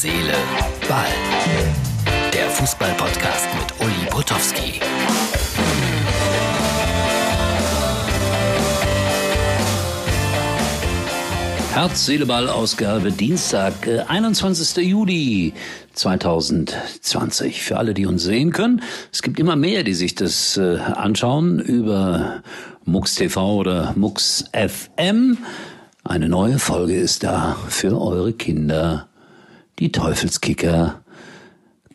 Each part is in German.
Seele, Ball. Der Fußball-Podcast mit Uli Potowski. Herz, Seele, Ball, Ausgabe Dienstag, äh, 21. Juli 2020. Für alle, die uns sehen können, es gibt immer mehr, die sich das äh, anschauen über MUX TV oder MUX FM. Eine neue Folge ist da für eure Kinder. Die Teufelskicker.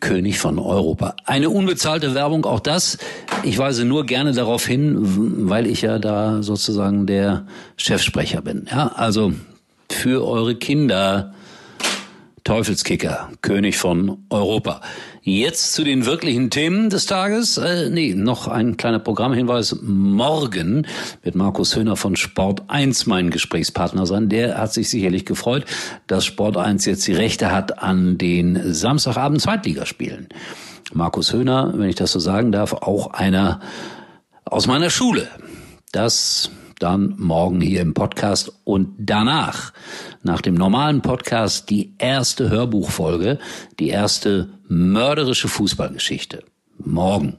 König von Europa. Eine unbezahlte Werbung, auch das. Ich weise nur gerne darauf hin, weil ich ja da sozusagen der Chefsprecher bin. Ja, also für eure Kinder. Teufelskicker, König von Europa. Jetzt zu den wirklichen Themen des Tages. Äh, nee, noch ein kleiner Programmhinweis. Morgen wird Markus Höhner von Sport 1 mein Gesprächspartner sein. Der hat sich sicherlich gefreut, dass Sport 1 jetzt die Rechte hat an den Samstagabend Zweitligaspielen. Markus Höhner, wenn ich das so sagen darf, auch einer aus meiner Schule. Das dann morgen hier im Podcast und danach, nach dem normalen Podcast, die erste Hörbuchfolge, die erste mörderische Fußballgeschichte. Morgen.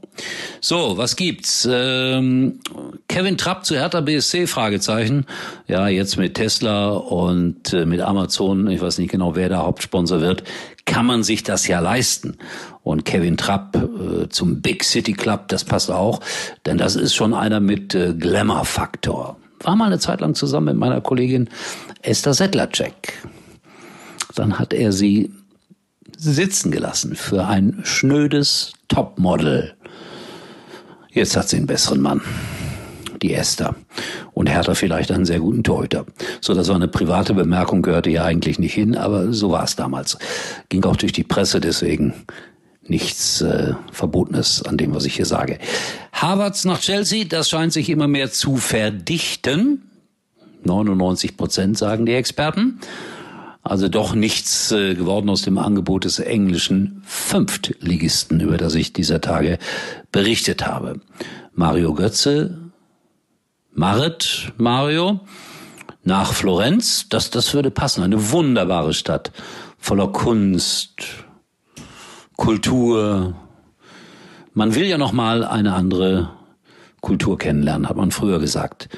So, was gibt's? Ähm, Kevin Trapp zu Hertha BSC? Fragezeichen. Ja, jetzt mit Tesla und äh, mit Amazon, ich weiß nicht genau, wer der Hauptsponsor wird, kann man sich das ja leisten. Und Kevin Trapp äh, zum Big City Club, das passt auch, denn das ist schon einer mit äh, Glamour-Faktor. War mal eine Zeit lang zusammen mit meiner Kollegin Esther Sedlacek. Dann hat er sie sitzen gelassen für ein schnödes Topmodel. Jetzt hat sie einen besseren Mann. Die Esther. Und Hertha vielleicht einen sehr guten Torhüter. So, das war eine private Bemerkung, gehörte ja eigentlich nicht hin, aber so war es damals. Ging auch durch die Presse, deswegen nichts äh, Verbotenes an dem, was ich hier sage. Harvards nach Chelsea, das scheint sich immer mehr zu verdichten. 99 Prozent sagen die Experten. Also doch nichts äh, geworden aus dem Angebot des englischen Fünftligisten, über das ich dieser Tage berichtet habe. Mario Götze, Marit Mario, nach Florenz, das, das würde passen. Eine wunderbare Stadt, voller Kunst, Kultur. Man will ja noch mal eine andere Kultur kennenlernen, hat man früher gesagt.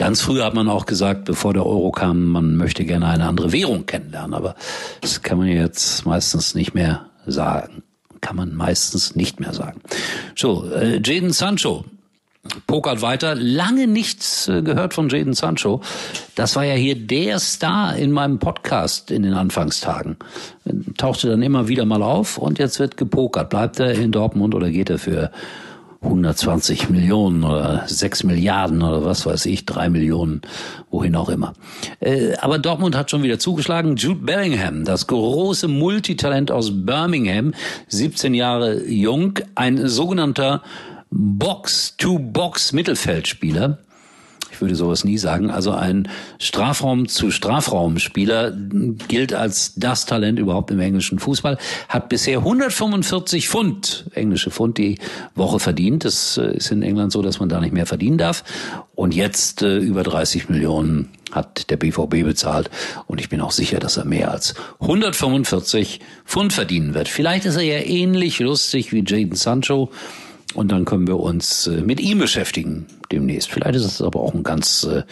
Ganz früher hat man auch gesagt, bevor der Euro kam, man möchte gerne eine andere Währung kennenlernen. Aber das kann man jetzt meistens nicht mehr sagen. Kann man meistens nicht mehr sagen. So, äh, Jaden Sancho pokert weiter. Lange nichts äh, gehört von Jaden Sancho. Das war ja hier der Star in meinem Podcast in den Anfangstagen. Tauchte dann immer wieder mal auf und jetzt wird gepokert. Bleibt er in Dortmund oder geht er für 120 Millionen oder 6 Milliarden oder was weiß ich, 3 Millionen, wohin auch immer. Äh, aber Dortmund hat schon wieder zugeschlagen. Jude Bellingham, das große Multitalent aus Birmingham, 17 Jahre jung, ein sogenannter Box-to-Box-Mittelfeldspieler ich würde sowas nie sagen. Also ein Strafraum zu Strafraumspieler gilt als das Talent überhaupt im englischen Fußball. Hat bisher 145 Pfund, englische Pfund, die Woche verdient. Das äh, ist in England so, dass man da nicht mehr verdienen darf. Und jetzt äh, über 30 Millionen hat der BVB bezahlt. Und ich bin auch sicher, dass er mehr als 145 Pfund verdienen wird. Vielleicht ist er ja ähnlich lustig wie Jaden Sancho. Und dann können wir uns äh, mit ihm beschäftigen demnächst. Vielleicht ist es aber auch ein ganz äh,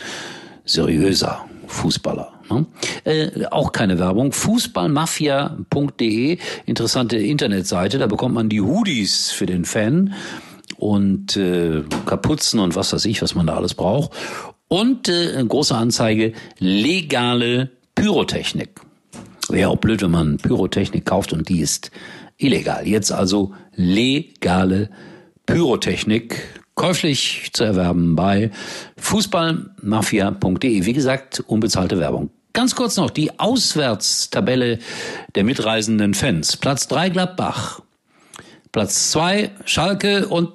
seriöser Fußballer. Ne? Äh, auch keine Werbung. Fußballmafia.de, interessante Internetseite. Da bekommt man die Hoodies für den Fan und äh, Kapuzen und was weiß ich, was man da alles braucht. Und äh, große Anzeige, legale Pyrotechnik. Wäre auch blöd, wenn man Pyrotechnik kauft und die ist illegal. Jetzt also legale Pyrotechnik käuflich zu erwerben bei fußballmafia.de. Wie gesagt, unbezahlte Werbung. Ganz kurz noch die Auswärtstabelle der mitreisenden Fans. Platz drei Gladbach. Platz zwei Schalke und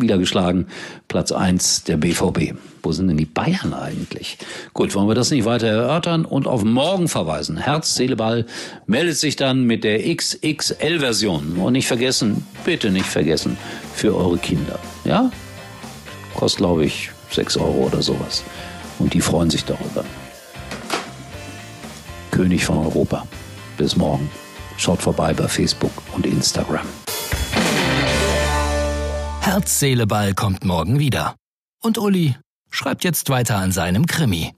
wieder geschlagen. Platz eins der BVB. Wo sind denn die Bayern eigentlich? Gut, wollen wir das nicht weiter erörtern und auf morgen verweisen. Herz, Seele, Ball meldet sich dann mit der XXL-Version. Und nicht vergessen, bitte nicht vergessen, für eure Kinder. Ja? Kostet, glaube ich, 6 Euro oder sowas. Und die freuen sich darüber. König von Europa. Bis morgen. Schaut vorbei bei Facebook und Instagram. Herz, Seele, Ball kommt morgen wieder. Und Uli schreibt jetzt weiter an seinem Krimi.